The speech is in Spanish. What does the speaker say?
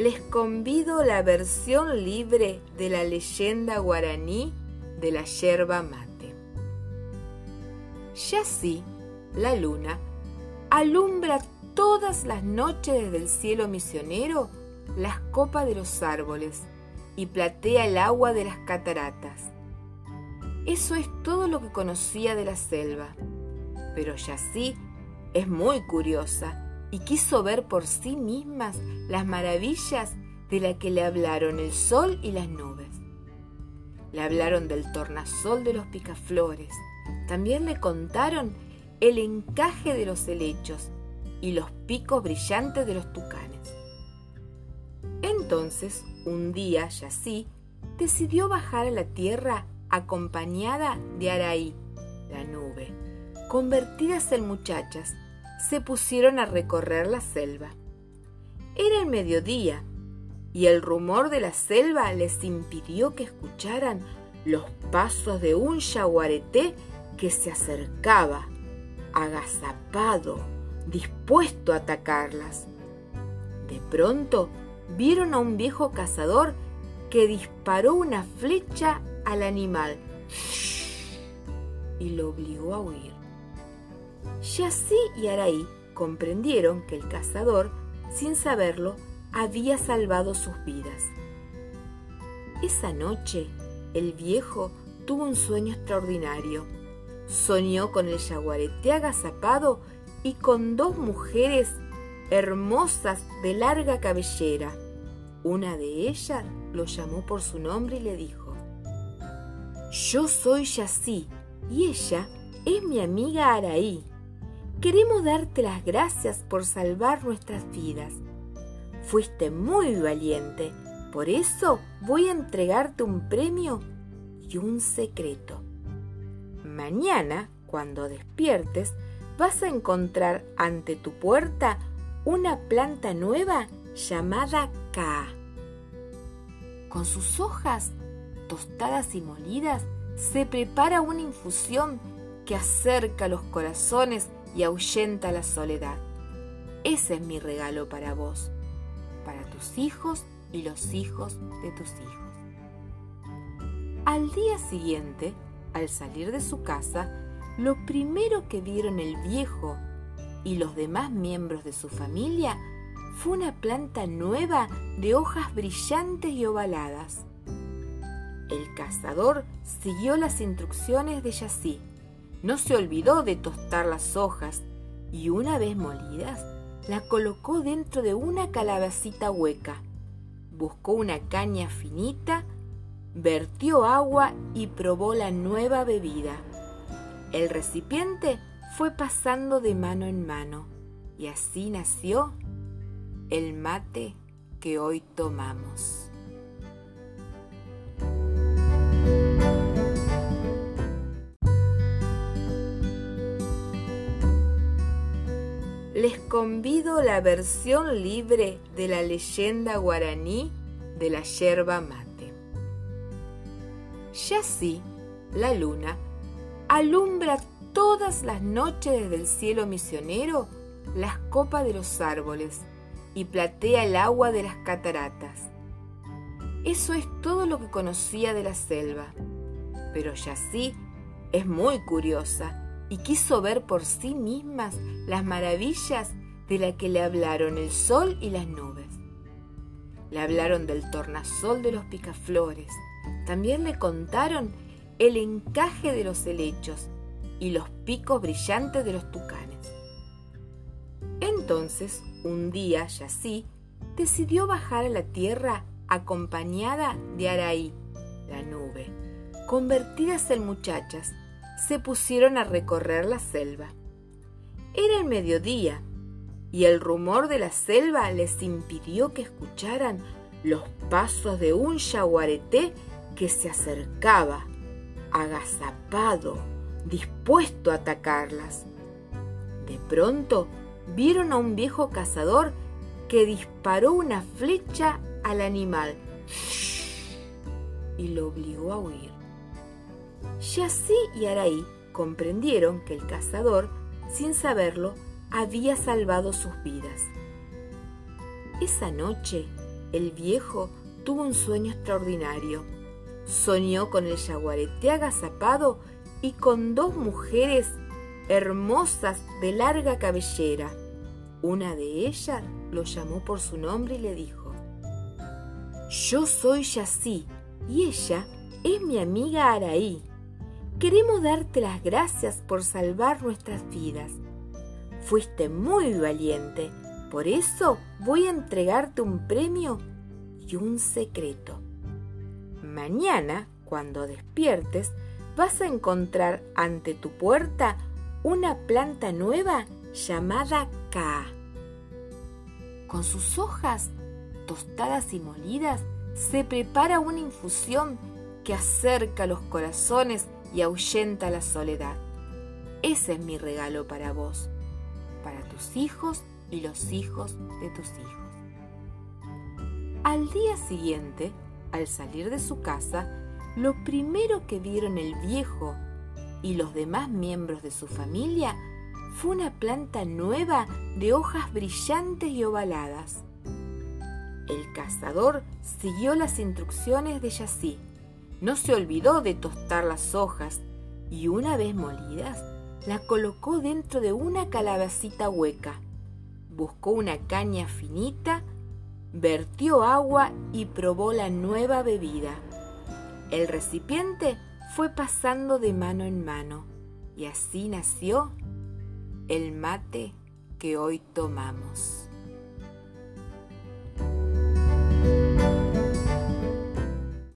les convido la versión libre de la leyenda guaraní de la yerba mate. Ya sí, la luna alumbra todas las noches desde el cielo misionero las copas de los árboles y platea el agua de las cataratas. Eso es todo lo que conocía de la selva. Pero Yassi es muy curiosa y quiso ver por sí mismas las maravillas de la que le hablaron el sol y las nubes. Le hablaron del tornasol de los picaflores. También le contaron el encaje de los helechos y los picos brillantes de los tucanes. Entonces, un día, Yassi decidió bajar a la tierra acompañada de Araí, la nube. Convertidas en muchachas, se pusieron a recorrer la selva. Era el mediodía y el rumor de la selva les impidió que escucharan los pasos de un yaguareté que se acercaba, agazapado, dispuesto a atacarlas. De pronto vieron a un viejo cazador que disparó una flecha al animal y lo obligó a huir. Yassi y Araí comprendieron que el cazador, sin saberlo, había salvado sus vidas. Esa noche, el viejo tuvo un sueño extraordinario. Soñó con el yaguareté agazapado y con dos mujeres hermosas de larga cabellera. Una de ellas lo llamó por su nombre y le dijo, Yo soy Yassi y ella es mi amiga Araí. Queremos darte las gracias por salvar nuestras vidas. Fuiste muy valiente, por eso voy a entregarte un premio y un secreto. Mañana, cuando despiertes, vas a encontrar ante tu puerta una planta nueva llamada Ka. Con sus hojas tostadas y molidas se prepara una infusión que acerca los corazones y ahuyenta la soledad. Ese es mi regalo para vos, para tus hijos y los hijos de tus hijos. Al día siguiente, al salir de su casa, lo primero que vieron el viejo y los demás miembros de su familia fue una planta nueva de hojas brillantes y ovaladas. El cazador siguió las instrucciones de Yassi no se olvidó de tostar las hojas y una vez molidas, la colocó dentro de una calabacita hueca. Buscó una caña finita, vertió agua y probó la nueva bebida. El recipiente fue pasando de mano en mano y así nació el mate que hoy tomamos. Les convido la versión libre de la leyenda guaraní de la yerba mate. Ya sí, la luna alumbra todas las noches desde el cielo misionero las copas de los árboles y platea el agua de las cataratas. Eso es todo lo que conocía de la selva. Pero Yassi es muy curiosa y quiso ver por sí mismas las maravillas de la que le hablaron el sol y las nubes. Le hablaron del tornasol de los picaflores. También le contaron el encaje de los helechos y los picos brillantes de los tucanes. Entonces, un día, Yassi decidió bajar a la tierra acompañada de Araí, la nube, convertidas en muchachas se pusieron a recorrer la selva. Era el mediodía y el rumor de la selva les impidió que escucharan los pasos de un yaguareté que se acercaba, agazapado, dispuesto a atacarlas. De pronto vieron a un viejo cazador que disparó una flecha al animal y lo obligó a huir. Yassi y Araí comprendieron que el cazador, sin saberlo, había salvado sus vidas. Esa noche, el viejo tuvo un sueño extraordinario. Soñó con el yaguareté agazapado y con dos mujeres hermosas de larga cabellera. Una de ellas lo llamó por su nombre y le dijo, Yo soy Yasí y ella es mi amiga Araí. Queremos darte las gracias por salvar nuestras vidas. Fuiste muy valiente, por eso voy a entregarte un premio y un secreto. Mañana, cuando despiertes, vas a encontrar ante tu puerta una planta nueva llamada Ka. Con sus hojas tostadas y molidas se prepara una infusión que acerca los corazones y ahuyenta la soledad. Ese es mi regalo para vos, para tus hijos y los hijos de tus hijos. Al día siguiente, al salir de su casa, lo primero que vieron el viejo y los demás miembros de su familia fue una planta nueva de hojas brillantes y ovaladas. El cazador siguió las instrucciones de Yací. No se olvidó de tostar las hojas y una vez molidas, la colocó dentro de una calabacita hueca. Buscó una caña finita, vertió agua y probó la nueva bebida. El recipiente fue pasando de mano en mano y así nació el mate que hoy tomamos.